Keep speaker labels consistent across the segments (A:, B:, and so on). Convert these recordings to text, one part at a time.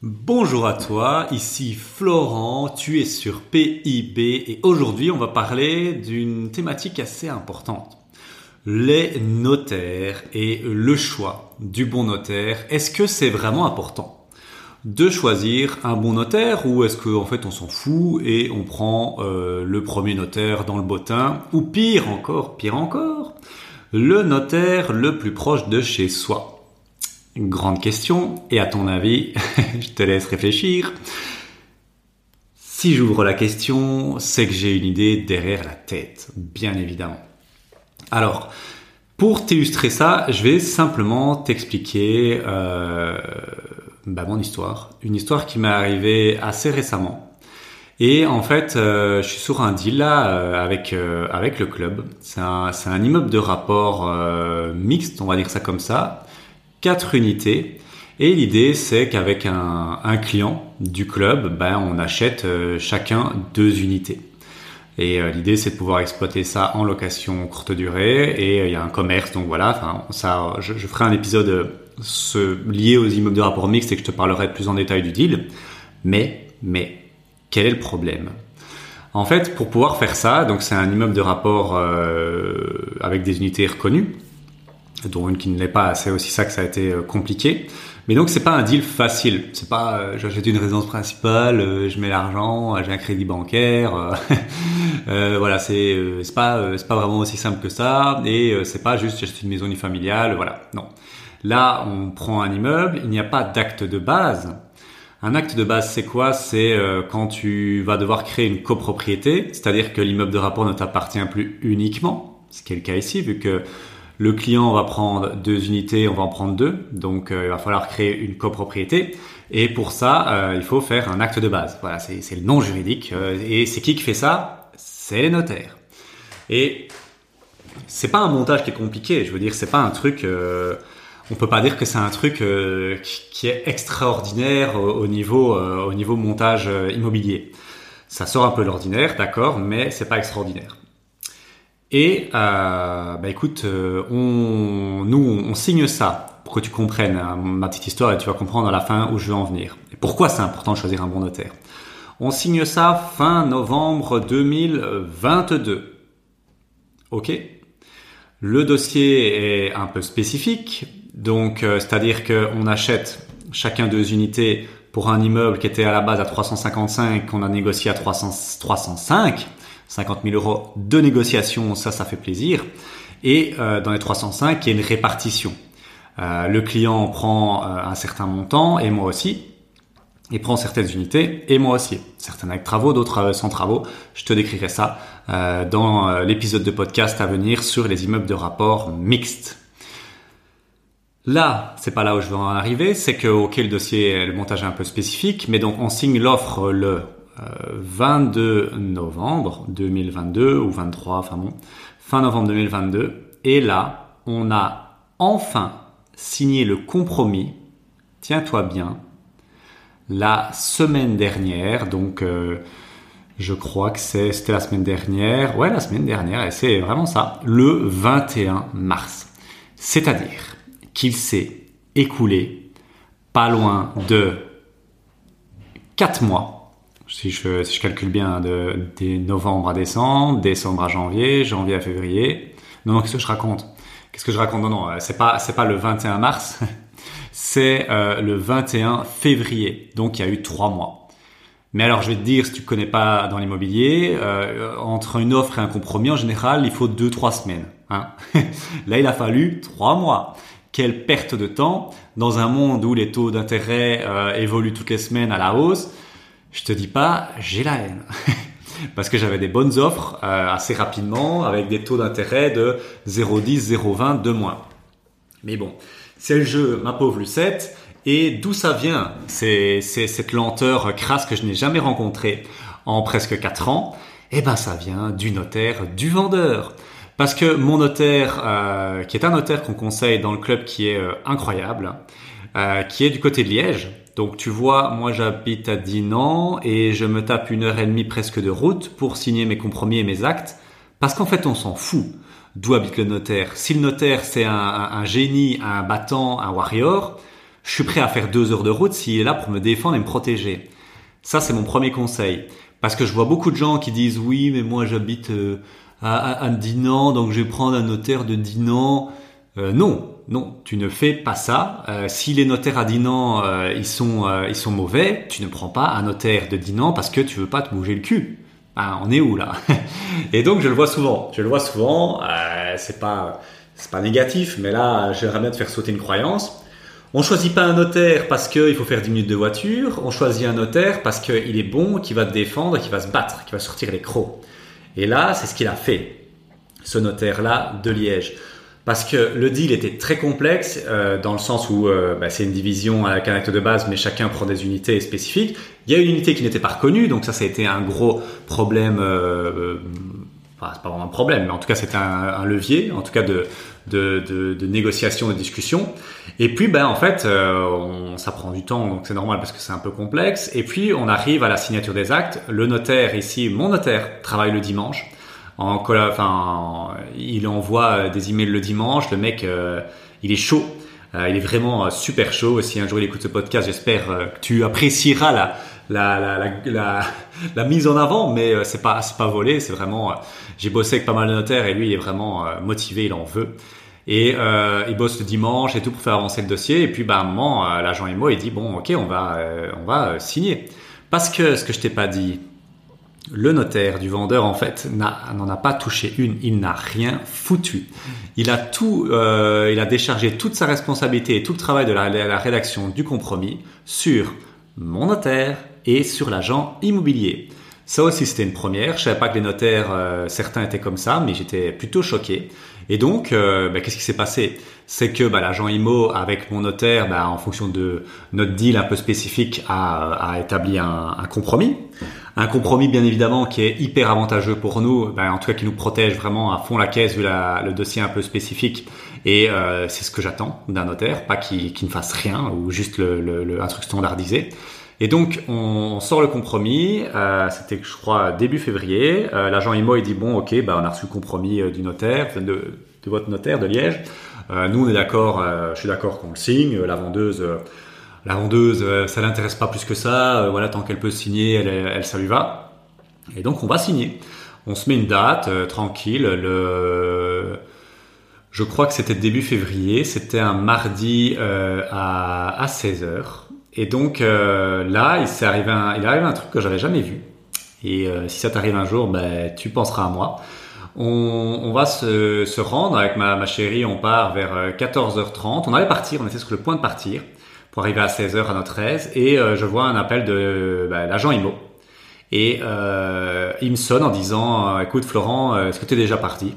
A: Bonjour à toi, ici Florent, tu es sur PIB et aujourd'hui on va parler d'une thématique assez importante. Les notaires et le choix du bon notaire, est-ce que c'est vraiment important de choisir un bon notaire ou est-ce qu'en fait on s'en fout et on prend euh, le premier notaire dans le bottin ou pire encore, pire encore, le notaire le plus proche de chez soi? Grande question. Et à ton avis, je te laisse réfléchir. Si j'ouvre la question, c'est que j'ai une idée derrière la tête, bien évidemment. Alors, pour t'illustrer ça, je vais simplement t'expliquer euh, bah, mon histoire. Une histoire qui m'est arrivée assez récemment. Et en fait, euh, je suis sur un deal euh, avec le club. C'est un immeuble de rapport mixte, on va dire ça comme ça quatre unités. Et l'idée, c'est qu'avec un, client du club, ben, on achète euh, chacun deux unités. Et euh, l'idée, c'est de pouvoir exploiter ça en location courte durée. Et euh, il y a un commerce, donc voilà. Je, ferai un épisode lié aux immeubles de rapport mixte et que je te parlerai plus en détail du deal. Mais, mais, quel est le problème? En fait, pour pouvoir faire ça, donc c'est un immeuble de rapport avec des unités reconnues dont une qui ne l'est pas. C'est aussi ça que ça a été euh, compliqué. Mais donc c'est pas un deal facile. C'est pas euh, j'achète une résidence principale, euh, je mets l'argent, j'ai un crédit bancaire. euh, voilà, c'est c'est pas c'est pas vraiment aussi simple que ça. Et c'est pas juste j'achète une maison unifamiliale. Voilà, non. Là, on prend un immeuble. Il n'y a pas d'acte de base. Un acte de base, c'est quoi? C'est quand tu vas devoir créer une copropriété, c'est-à-dire que l'immeuble de rapport ne t'appartient plus uniquement, ce qui est le cas ici, vu que le client va prendre deux unités, on va en prendre deux. Donc euh, il va falloir créer une copropriété. Et pour ça, euh, il faut faire un acte de base. Voilà, c'est le nom juridique. Euh, et c'est qui qui fait ça? C'est les notaires. Et c'est pas un montage qui est compliqué. Je veux dire, c'est pas un truc. on peut pas dire que c'est un truc qui est extraordinaire au, niveau au niveau montage immobilier. Ça sort un peu l'ordinaire, d'accord, mais c'est pas extraordinaire. Et euh, bah écoute, euh, on, nous, on signe ça pour que tu comprennes hein, ma petite histoire et tu vas comprendre à la fin où je veux en venir. Et pourquoi c'est important de choisir un bon notaire? On signe ça fin novembre 2022. Ok? Le dossier est un peu spécifique, donc euh, c'est-à-dire qu'on achète chacun deux unités pour un immeuble qui était à la base à 355, qu'on a négocié à 300, 305. 50 000 euros de négociation, ça, ça fait plaisir. Et euh, dans les 305, il y a une répartition. Euh, le client prend euh, un certain montant et moi aussi. Il prend certaines unités et moi aussi. Certaines avec travaux, d'autres sans travaux. Je te décrirai ça dans l'épisode de podcast à venir sur les immeubles de rapport mixtes. Là, c'est pas là où je veux en arriver, c'est que ok le dossier, le montage est un peu spécifique, mais donc on signe l'offre le 22 novembre 2022 ou 23, enfin bon, fin novembre 2022. Et là, on a enfin signé le compromis, tiens-toi bien, la semaine dernière, donc euh, je crois que c'était la semaine dernière, ouais la semaine dernière, et c'est vraiment ça, le 21 mars. C'est-à-dire qu'il s'est écoulé pas loin de 4 mois si je, si je calcule bien, de, de, novembre à décembre, décembre à janvier, janvier à février. Non, non, qu'est-ce que je raconte? Qu'est-ce que je raconte? Non, non, euh, c'est pas, c'est pas le 21 mars, c'est euh, le 21 février. Donc il y a eu trois mois. Mais alors je vais te dire, si tu connais pas dans l'immobilier, euh, entre une offre et un compromis, en général, il faut deux trois semaines. Hein Là, il a fallu trois mois. Quelle perte de temps dans un monde où les taux d'intérêt euh, évoluent toutes les semaines à la hausse je te dis pas, j'ai la haine. Parce que j'avais des bonnes offres euh, assez rapidement avec des taux d'intérêt de 0,10, 0,20, de moins. Mais bon, c'est le jeu, ma pauvre Lucette. Et d'où ça vient C'est cette lenteur crasse que je n'ai jamais rencontrée en presque 4 ans? Eh ben ça vient du notaire, du vendeur. Parce que mon notaire, euh, qui est un notaire qu'on conseille dans le club qui est euh, incroyable, euh, qui est du côté de Liège, donc tu vois, moi j'habite à Dinan et je me tape une heure et demie presque de route pour signer mes compromis et mes actes, parce qu'en fait on s'en fout d'où habite le notaire. Si le notaire c'est un, génie, un battant, un warrior, je suis prêt à faire deux heures de route s'il est là pour me défendre et me protéger. Ça, c'est mon premier conseil. Parce que je vois beaucoup de gens qui disent oui, mais moi j'habite euh, à, Dinan, donc je vais prendre un notaire de Dinan. Euh, non, non, tu ne fais pas ça. Euh, si les notaires à Dinan ils sont ils sont mauvais, tu ne prends pas un notaire de Dinan parce que tu veux pas te bouger le cul. Ben, on est où là? Et donc je le vois souvent. Je le vois souvent. c'est pas pas négatif, mais là j'aimerais bien te faire sauter une croyance. On choisit pas un notaire parce qu'il faut faire 10 minutes de voiture, on choisit un notaire parce qu'il est bon, qui va te défendre, qui va se battre, qui va sortir les crocs. Et là, c'est ce qu'il a fait, ce notaire-là de Liège. Parce que le deal était très complexe, euh, dans le sens où euh, bah, c'est une division avec un acte de base, mais chacun prend des unités spécifiques. Il y a une unité qui n'était pas reconnue, donc ça, ça a été un gros problème euh, enfin c'est pas vraiment un problème, mais en tout cas c'était un, levier, en tout cas de, de, de, de, négociation, de discussion. Et puis ben en fait euh, on, ça prend du temps, donc c'est normal parce que c'est un peu complexe. Et puis on arrive à la signature des actes. Le notaire ici, mon notaire, travaille le dimanche. En, enfin, il envoie des emails le dimanche. Le mec, euh, il est chaud. Euh, il est vraiment super chaud. Si un jour il écoute ce podcast, j'espère que tu apprécieras la, la, la, la, la, mise en avant, mais euh, c'est pas c'est pas volé, c'est vraiment. Euh, j'ai bossé avec pas mal de notaires et lui il est vraiment euh, motivé, il en veut. Et euh, il bosse le dimanche et tout pour faire avancer le dossier. Et puis bah, à un moment, l'agent IMO il dit bon ok on va on va signer. Parce que ce que je t'ai pas dit, le notaire du vendeur en fait n'en a, pas touché une, il n'a rien foutu. Il a tout, euh, il a déchargé toute sa responsabilité et tout le travail de la, rédaction du compromis sur mon notaire et sur l'agent immobilier. Ça aussi, c'était une première. Je savais pas que les notaires, euh, certains étaient comme ça, mais j'étais plutôt choqué. Et donc, euh, bah, qu'est-ce qui s'est passé? C'est que bah, l'agent IMO, avec mon notaire, bah, en fonction de notre deal un peu spécifique, a, a établi un, un, compromis. Un compromis, bien évidemment, qui est hyper avantageux pour nous, bah, en tout cas qui nous protège vraiment à fond la caisse vu le dossier un peu spécifique. Et euh, c'est ce que j'attends d'un notaire, pas qu'il ne fasse rien ou juste le, un truc standardisé. Et donc, on sort le compromis. Euh, C'était, je crois, début février. Euh, L'agent IMO, il dit bon, ok, bah, on a reçu le compromis du notaire, de, de, votre notaire de Liège. Nous, on est d'accord. Je suis d'accord qu'on le signe. La vendeuse, la vendeuse, ça l'intéresse pas plus que ça. voilà, tant qu'elle peut signer, elle, elle, ça lui va. Et donc, on va signer. On se met une date tranquille. Le je crois que c'était début février, c'était un mardi à, à 16h. Et donc euh, là, il s'est arrivé un, il arrive un truc que j'avais jamais vu. Et euh, si ça t'arrive un jour, ben, tu penseras à moi. On, on va se, se, rendre avec ma, ma, chérie, on part vers 14h30. On allait partir, on était sur le point de partir pour arriver à 16h à notre aise. Et euh, je vois un appel de ben, l'agent IMO. Et euh, il me sonne en disant, écoute Florent, est-ce que tu es déjà parti?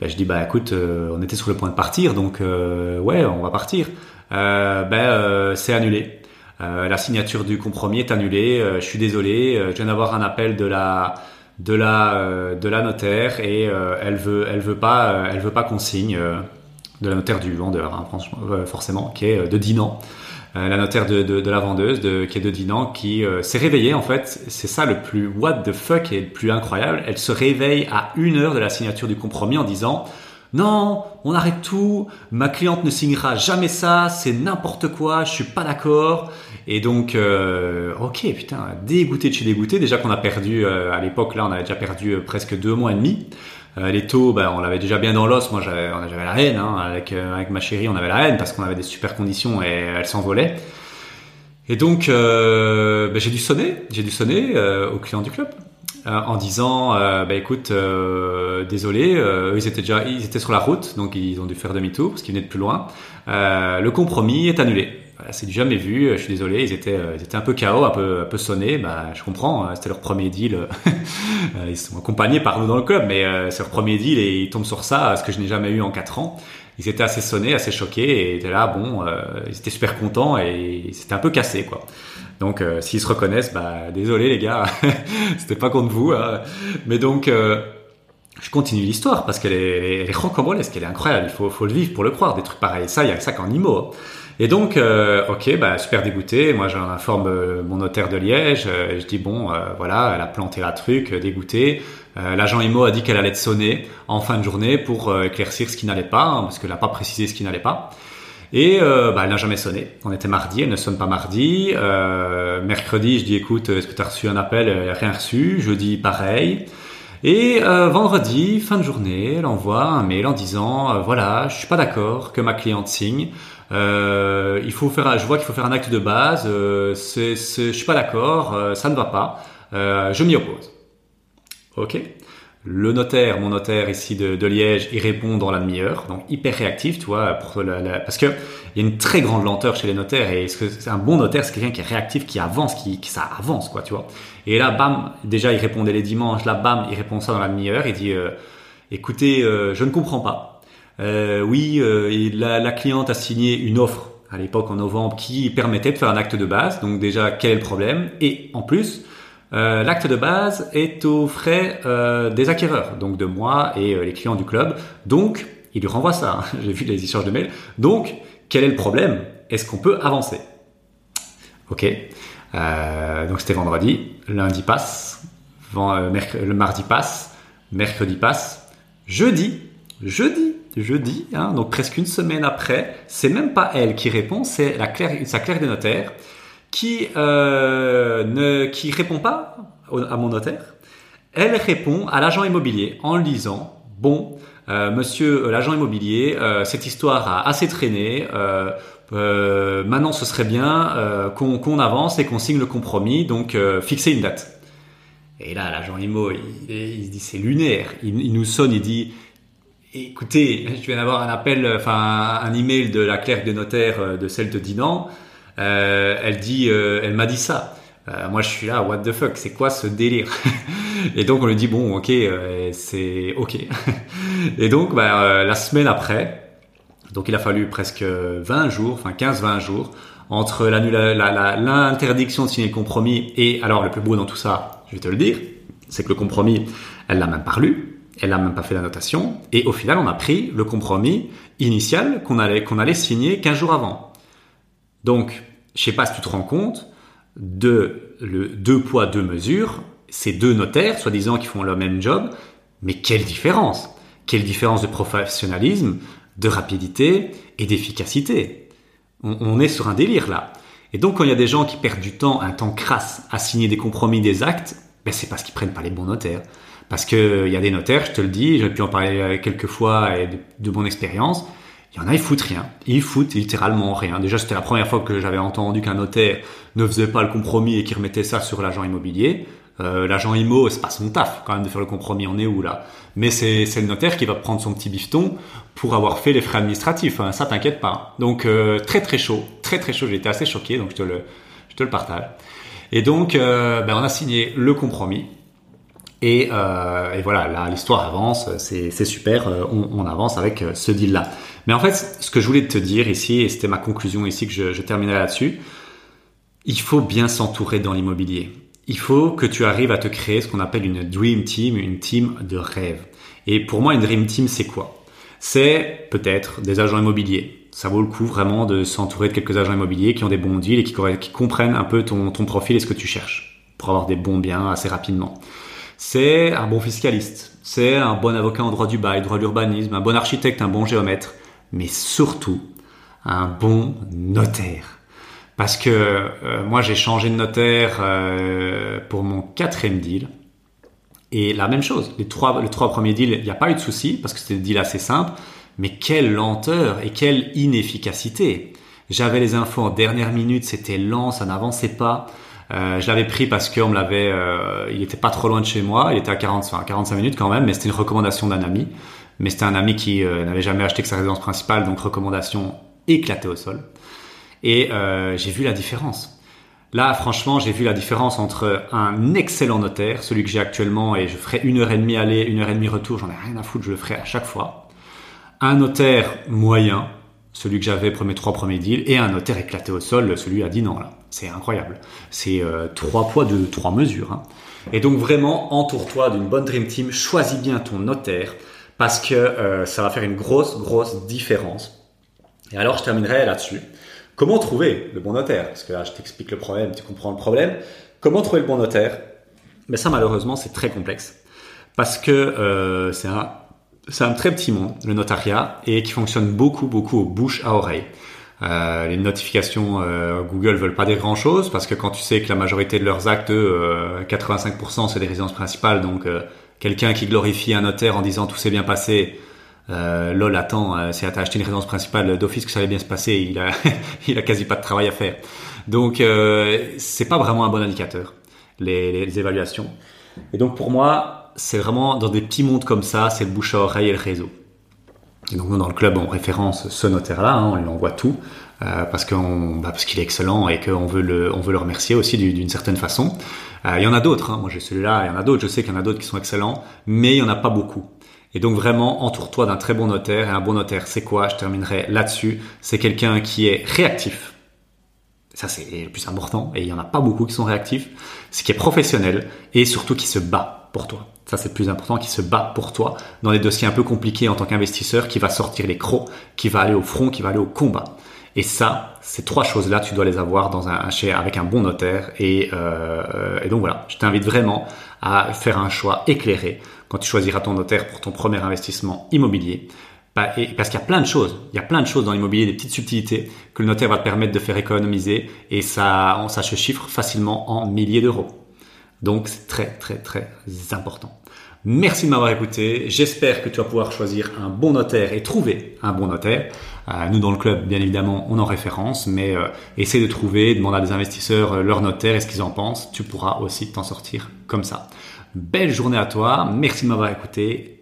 A: Ben, Je dis, bah écoute, on était sur le point de partir, donc ouais, on va partir. ben c'est annulé. Euh, la signature du compromis est annulée. Euh, je suis désolé. Euh, je viens d'avoir un appel de la de la de la notaire et elle veut elle veut pas elle veut pas qu'on signe de la notaire du vendeur hein, franchement forcément qui est de Dinan. la notaire de, la vendeuse de, qui est de Dinan qui s'est réveillée en fait c'est ça le plus what the fuck et le plus incroyable elle se réveille à une heure de la signature du compromis en disant non, on arrête tout, ma cliente ne signera jamais ça, c'est n'importe quoi, je suis pas d'accord. Et donc, euh, ok, putain, dégoûté de chez dégoûté. Déjà qu'on a perdu, euh, à l'époque, là, on avait déjà perdu euh, presque deux mois et demi. Les taux, ben, on l'avait déjà bien dans l'os. Moi, j'avais, la haine. Hein. Avec, avec ma chérie, on avait la haine parce qu'on avait des super conditions et elle s'envolait. Et donc, ben, j'ai dû sonner. J'ai dû sonner aux clients du club. En disant bah écoute désolé ils étaient déjà ils étaient sur la route donc ils ont dû faire demi-tour parce qu'ils venaient de plus loin le compromis est annulé c'est du jamais vu. Je suis désolé, ils étaient, euh, ils étaient un peu chaos, un peu, un peu sonnés. Bah, je comprends. Hein, c'était leur premier deal. Euh, ils sont accompagnés par nous dans le club, mais euh, c'est leur premier deal et ils tombent sur ça, ce que je n'ai jamais eu en quatre ans. Ils étaient assez sonnés, assez choqués et étaient là. Bon, ils étaient super contents et c'était un peu cassé, quoi. Donc, s'ils se reconnaissent, bah, désolé les gars, c'était pas contre vous. Hein. Mais donc je continue l'histoire parce qu'elle est, elle est rocambolesque, elle est incroyable. Il faut, le vivre pour le croire. Des trucs pareils. Ça, il y a ça qu'en IMO. Et donc, euh, ok, bah, super dégoûté. Moi, j'en informe euh, mon notaire de Liège. Euh, je dis bon, voilà, elle a planté la truc, dégoûté. L'agent IMO a dit qu'elle allait te sonner en fin de journée pour éclaircir ce qui n'allait pas, hein, parce qu'elle n'a pas précisé ce qui n'allait pas. Et euh, bah, elle n'a jamais sonné. On était mardi, elle ne sonne pas mardi. Euh, mercredi, je dis écoute, est-ce que tu as reçu un appel? Elle n'a rien reçu. Jeudi, pareil. Et euh, vendredi, fin de journée, elle envoie un mail en disant voilà, je suis pas d'accord que ma cliente signe. il faut faire, je vois qu'il faut faire un acte de base. c'est, c'est, je suis pas d'accord, ça ne va pas. je m'y oppose. Ok. Le notaire, mon notaire ici de, Liège, il répond dans la demi-heure, donc hyper réactif, tu vois, pour parce que il y a une très grande lenteur chez les notaires et c'est un bon notaire, c'est quelqu'un qui est réactif, qui avance, qui, ça avance, quoi, tu vois. Et là, bam, déjà il répondait les dimanches, là, bam, il répond ça dans la demi-heure, il dit, euh, écoutez, euh, je ne comprends pas. Euh, oui, la, la cliente a signé une offre à l'époque en novembre qui permettait de faire un acte de base, donc déjà quel est le problème? Et en plus, euh, l'acte de base est aux frais euh, des acquéreurs, donc de moi et euh, les clients du club. Donc, il lui renvoie ça. Hein. J'ai vu les échanges de mails. Donc, quel est le problème? Est-ce qu'on peut avancer? Ok. donc c'était vendredi. Lundi passe. le mardi passe. Mercredi passe. Jeudi. Jeudi. Jeudi. Hein, donc presque une semaine après. C'est même pas elle qui répond. C'est la clerc, sa clerc des notaires qui euh, ne qui répond pas à mon notaire. Elle répond à l'agent immobilier en lui disant bon euh, monsieur euh, l'agent immobilier cette histoire a assez traîné maintenant ce serait bien qu'on avance et qu'on signe le compromis donc fixer une date. Et là l'agent immo il, il, dit c'est lunaire il, nous sonne il dit écoutez, je viens d'avoir un appel, enfin un email de la clerc de notaire de celle de Dinan. Euh, elle dit, euh, elle m'a dit ça. Euh, moi, je suis là, what the fuck, c'est quoi ce délire Et donc, on lui dit, bon, ok, c'est ok. et donc, bah, la semaine après, donc il a fallu presque 20 jours, enfin 15-20 jours, entre l'interdiction de signer le compromis et, alors le plus beau dans tout ça, je vais te le dire, c'est que le compromis, elle l'a même pas lu, elle n'a même pas fait la notation, et au final, on a pris le compromis initial qu'on allait, qu'on allait signer 15 jours avant. Donc, je sais pas si tu te rends compte de le deux poids deux mesures, ces deux notaires, soi-disant qui font le même job, mais quelle différence Quelle différence de professionnalisme, de rapidité et d'efficacité on, est sur un délire là. Et donc quand il y a des gens qui perdent du temps, un temps crasse à signer des compromis, des actes, ben c'est parce qu'ils prennent pas les bons notaires. Parce qu'il y a des notaires, je te le dis, j'ai pu en parler quelques fois et de, de mon expérience, il y en a, ils foutent rien. Ils foutent littéralement rien. Déjà, c'était la première fois que j'avais entendu qu'un notaire ne faisait pas le compromis et qu'il remettait ça sur l'agent immobilier. Euh, l'agent IMO, c'est pas son taf quand même de faire le compromis. On est où là? Mais c'est le notaire qui va prendre son petit bifton pour avoir fait les frais administratifs. Hein. Ça, t'inquiète pas. Donc euh, très très chaud, très très chaud. Été assez choqué, donc je te le, je te le partage. Et donc, euh, ben, on a signé le compromis. Et, euh, et voilà, l'histoire avance, c'est super, euh, on, avance avec euh, ce deal-là. Mais en fait, ce que je voulais te dire ici, et c'était ma conclusion ici que je, je terminerai là-dessus, il faut bien s'entourer dans l'immobilier. Il faut que tu arrives à te créer ce qu'on appelle une dream team, une team de rêve. Et pour moi, une dream team, c'est quoi? C'est peut-être des agents immobiliers. Ça vaut le coup vraiment de s'entourer de quelques agents immobiliers qui ont des bons deals et qui, qui comprennent un peu ton, ton profil et ce que tu cherches pour avoir des bons biens assez rapidement c'est un bon fiscaliste, c'est un bon avocat en droit du bail, droit de l'urbanisme, un bon architecte, un bon géomètre, mais surtout un bon notaire. Parce que euh, moi j'ai changé de notaire euh, pour mon quatrième deal. Et la même chose, les trois, premiers deals, il n'y a pas eu de souci parce que c'était des deals assez simples. Mais quelle lenteur et quelle inefficacité. J'avais les infos en dernière minute, c'était lent, ça n'avançait pas. Euh, je l'avais pris parce qu'on me l'avait, euh, il était pas trop loin de chez moi, il était à 40, enfin, 45 minutes quand même, mais c'était une recommandation d'un ami. Mais c'était un ami qui euh, n'avait jamais acheté que sa résidence principale, donc recommandation éclatée au sol. Et j'ai vu la différence. Là, franchement, j'ai vu la différence entre un excellent notaire, celui que j'ai actuellement, et je ferai une heure et demie aller, une heure et demie retour, j'en ai rien à foutre, je le ferai à chaque fois. Un notaire moyen, celui que j'avais mes trois premiers deals, et un notaire éclaté au sol, celui à 10 ans là. C'est incroyable. C'est euh, trois poids de trois mesures. Hein. Et donc vraiment, entoure-toi d'une bonne Dream Team, choisis bien ton notaire parce que euh, ça va faire une grosse, grosse différence. Et alors, je terminerai là-dessus. Comment trouver le bon notaire? Parce que là, je t'explique le problème, tu comprends le problème. Comment trouver le bon notaire? Mais ça, malheureusement, c'est très complexe. Parce que euh, c'est un, un très petit monde, le notariat, et qui fonctionne beaucoup, beaucoup au bouche à oreille. Euh, les notifications euh, Google veulent pas dire grand chose parce que quand tu sais que la majorité de leurs actes, euh, 85% c'est des résidences principales, donc euh, quelqu'un qui glorifie un notaire en disant tout s'est bien passé, euh, lol attends, si t'as acheté une résidence principale d'office que ça allait bien se passer, il a, il a quasi pas de travail à faire. Donc c'est pas vraiment un bon indicateur les, les, les évaluations. Et donc pour moi c'est vraiment dans des petits mondes comme ça, c'est le bouche à oreille et le réseau. Donc nous dans le club on référence ce notaire-là, hein, on lui envoie tout euh, bah, parce qu'il est excellent et qu'on veut le, remercier aussi du- d'une certaine façon. Euh, il y en a d'autres, hein, moi j'ai celui-là, il y en a d'autres, je sais qu'il y en a d'autres qui sont excellents, mais il y en a pas beaucoup. Et donc vraiment entoure-toi d'un très bon notaire. Et un bon notaire, c'est quoi? Je terminerai là-dessus. C'est quelqu'un qui est réactif. Ça c'est le plus important et il y en a pas beaucoup qui sont réactifs. C'est qui est professionnel et surtout qui se bat pour toi. Ça c'est le plus important, qui se bat pour toi dans des dossiers un peu compliqués en tant qu'investisseur, qui va sortir les crocs, qui va aller au front, qui va aller au combat. Et ça, ces trois choses-là, tu dois les avoir dans un, avec un bon notaire. Et, euh, et donc voilà, je t'invite vraiment à faire un choix éclairé quand tu choisiras ton notaire pour ton premier investissement immobilier. Bah, parce qu'il y a plein de choses, il y a plein de choses dans l'immobilier, des petites subtilités que le notaire va te permettre de faire économiser et ça, ça se chiffre facilement en milliers d'euros. Donc c'est très très très important. Merci de m'avoir écouté. J'espère que tu vas pouvoir choisir un bon notaire et trouver un bon notaire. Euh, nous dans le club, bien évidemment, on en référence, mais euh, essaie de trouver, demande à des investisseurs euh, leur notaire et ce qu'ils en pensent. Tu pourras aussi t'en sortir comme ça. Belle journée à toi. Merci de m'avoir écouté.